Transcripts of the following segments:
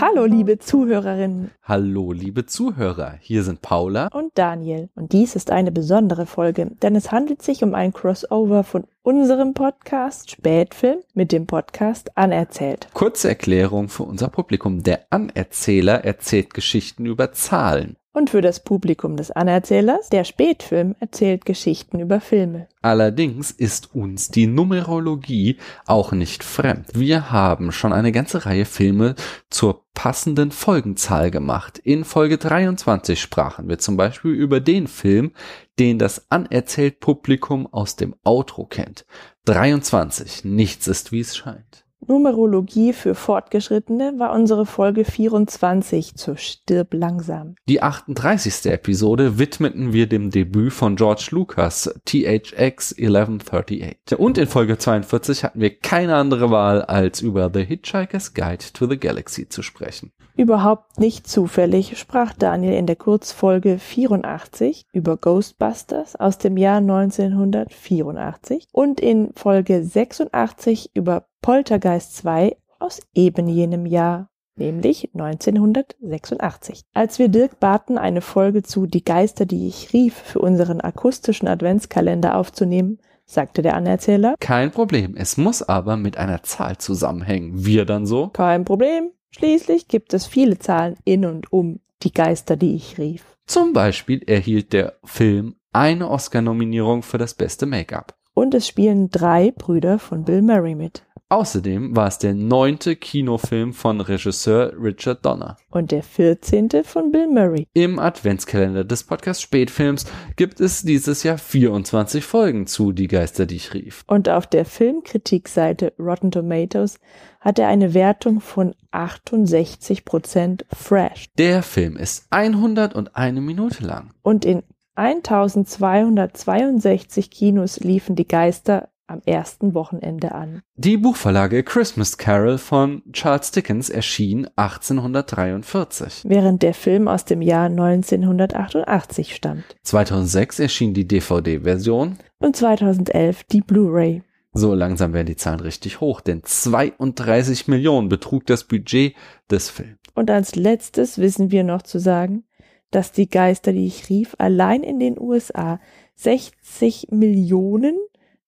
Hallo, liebe Zuhörerinnen Hallo, liebe Zuhörer. Hier sind Paula. und Daniel. Und dies ist eine besondere Folge, denn es handelt sich um ein Crossover von unserem Podcast Spätfilm mit dem Podcast Anerzählt. Kurze Erklärung für unser Publikum. Der Anerzähler erzählt Geschichten über Zahlen. Und für das Publikum des Anerzählers, der Spätfilm erzählt Geschichten über Filme. Allerdings ist uns die Numerologie auch nicht fremd. Wir haben schon eine ganze Reihe Filme zur passenden Folgenzahl gemacht. In Folge 23 sprachen wir zum Beispiel über den Film, den das anerzählt Publikum aus dem Outro kennt. 23. Nichts ist wie es scheint. Numerologie für Fortgeschrittene war unsere Folge 24 zu Stirb langsam. Die 38. Episode widmeten wir dem Debüt von George Lucas, THX 1138. Und in Folge 42 hatten wir keine andere Wahl, als über The Hitchhiker's Guide to the Galaxy zu sprechen. Überhaupt nicht zufällig sprach Daniel in der Kurzfolge 84 über Ghostbusters aus dem Jahr 1984 und in Folge 86 über Poltergeist 2 aus eben jenem Jahr, nämlich 1986. Als wir Dirk baten, eine Folge zu Die Geister, die ich rief, für unseren akustischen Adventskalender aufzunehmen, sagte der Anerzähler, Kein Problem, es muss aber mit einer Zahl zusammenhängen. Wir dann so? kein Problem, schließlich gibt es viele Zahlen in und um die Geister, die ich rief. Zum Beispiel erhielt der Film eine Oscar-Nominierung für das beste Make-up. Und es spielen drei Brüder von Bill Murray mit. Außerdem war es der neunte Kinofilm von Regisseur Richard Donner. Und der 14. von Bill Murray. Im Adventskalender des Podcast Spätfilms gibt es dieses Jahr 24 Folgen zu Die Geister, die ich rief. Und auf der Filmkritikseite Rotten Tomatoes hat er eine Wertung von 68% fresh. Der Film ist 101 Minute lang. Und in 1262 Kinos liefen die Geister am ersten Wochenende an. Die Buchverlage Christmas Carol von Charles Dickens erschien 1843. Während der Film aus dem Jahr 1988 stammt. 2006 erschien die DVD-Version. Und 2011 die Blu-ray. So langsam werden die Zahlen richtig hoch, denn 32 Millionen betrug das Budget des Films. Und als letztes wissen wir noch zu sagen, dass die Geister, die ich rief, allein in den USA 60 Millionen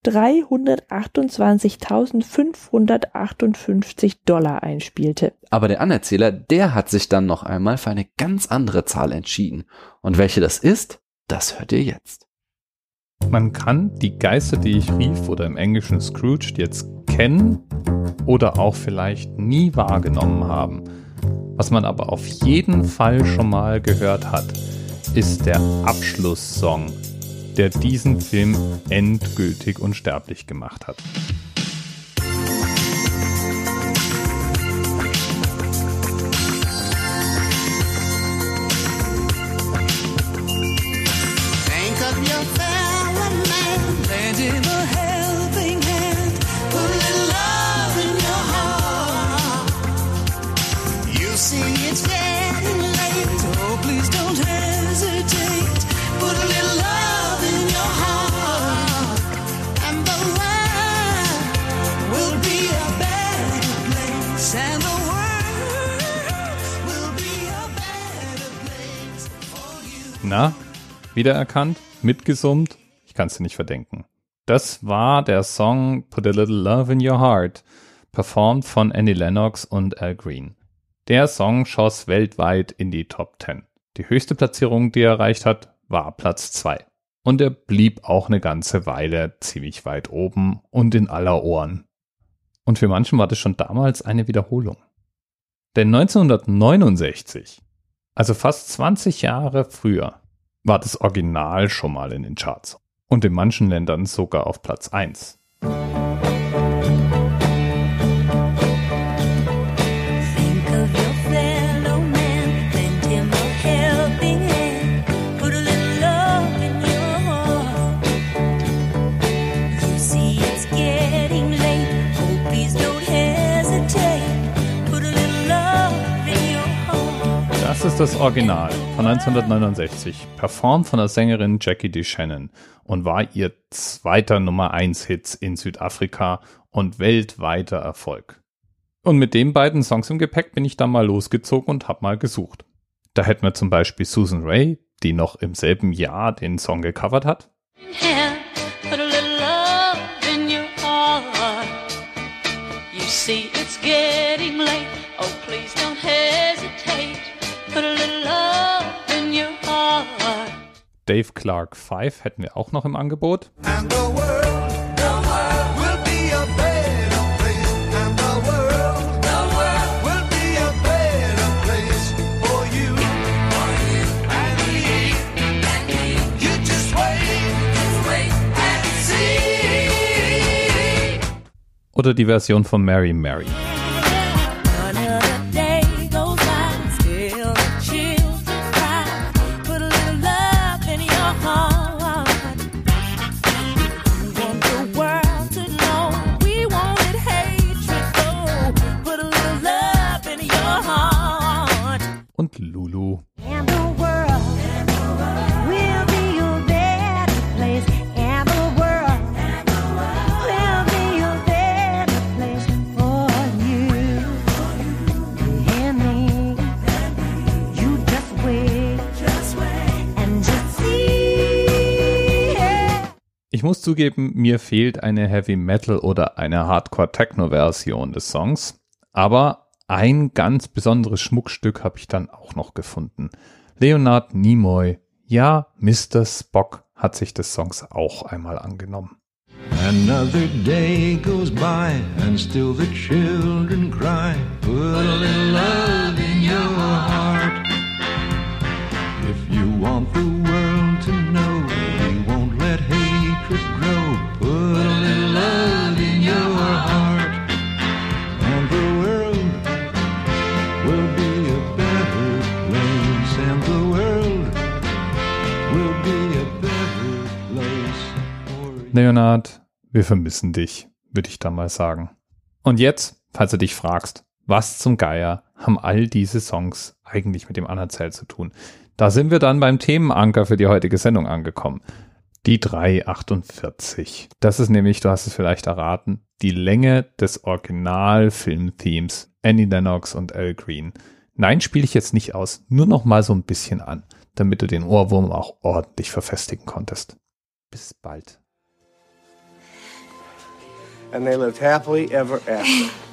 328.558 Dollar einspielte. Aber der Anerzähler, der hat sich dann noch einmal für eine ganz andere Zahl entschieden. Und welche das ist, das hört ihr jetzt. Man kann die Geister, die ich rief, oder im Englischen Scrooge, jetzt kennen oder auch vielleicht nie wahrgenommen haben. Was man aber auf jeden Fall schon mal gehört hat, ist der Abschlusssong, der diesen Film endgültig unsterblich gemacht hat. Think of your fellow man, Na, wiedererkannt, mitgesummt, ich kann es dir nicht verdenken. Das war der Song Put a Little Love in Your Heart, performt von Annie Lennox und Al Green. Der Song schoss weltweit in die Top 10. Die höchste Platzierung, die er erreicht hat, war Platz 2. Und er blieb auch eine ganze Weile ziemlich weit oben und in aller Ohren. Und für manchen war das schon damals eine Wiederholung. Denn 1969, also fast 20 Jahre früher, war das Original schon mal in den Charts. Und in manchen Ländern sogar auf Platz 1. Das Original von 1969, performt von der Sängerin Jackie DeShannon und war ihr zweiter Nummer 1 Hit in Südafrika und weltweiter Erfolg. Und mit den beiden Songs im Gepäck bin ich dann mal losgezogen und hab mal gesucht. Da hätten wir zum Beispiel Susan Ray, die noch im selben Jahr den Song gecovert hat. hand, Dave Clark 5 hätten wir auch noch im Angebot. And the world, the world will be a better place. And Ich muss zugeben, mir fehlt eine Heavy Metal oder eine Hardcore Techno Version des Songs, aber ein ganz besonderes Schmuckstück habe ich dann auch noch gefunden. Leonard Nimoy, ja, Mr. Spock hat sich des Songs auch einmal angenommen. Another day goes by and still the children cry. Put a little love in your heart. If you want the Leonard, wir vermissen dich, würde ich da mal sagen. Und jetzt, falls du dich fragst, was zum Geier haben all diese Songs eigentlich mit dem Anerzählt zu tun? Da sind wir dann beim Themenanker für die heutige Sendung angekommen. Die 348. Das ist nämlich, du hast es vielleicht erraten, die Länge des Original-Film-Themes Annie Lennox und Al Green. Nein, spiele ich jetzt nicht aus, nur noch mal so ein bisschen an, damit du den Ohrwurm auch ordentlich verfestigen konntest. Bis bald. And they lived happily ever after.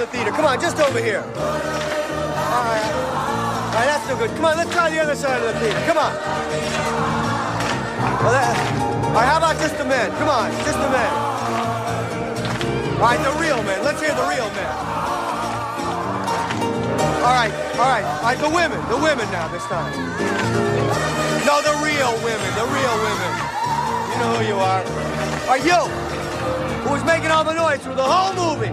The theater. Come on, just over here. All right. All right, that's no good. Come on, let's try the other side of the theater. Come on. Well, that, all right, how about just the men? Come on, just the men. All right, the real men. Let's hear the real men. All right, all right, all right, the women, the women now this time. No, the real women, the real women. You know who you are. Are you? Who was making all the noise through the whole movie?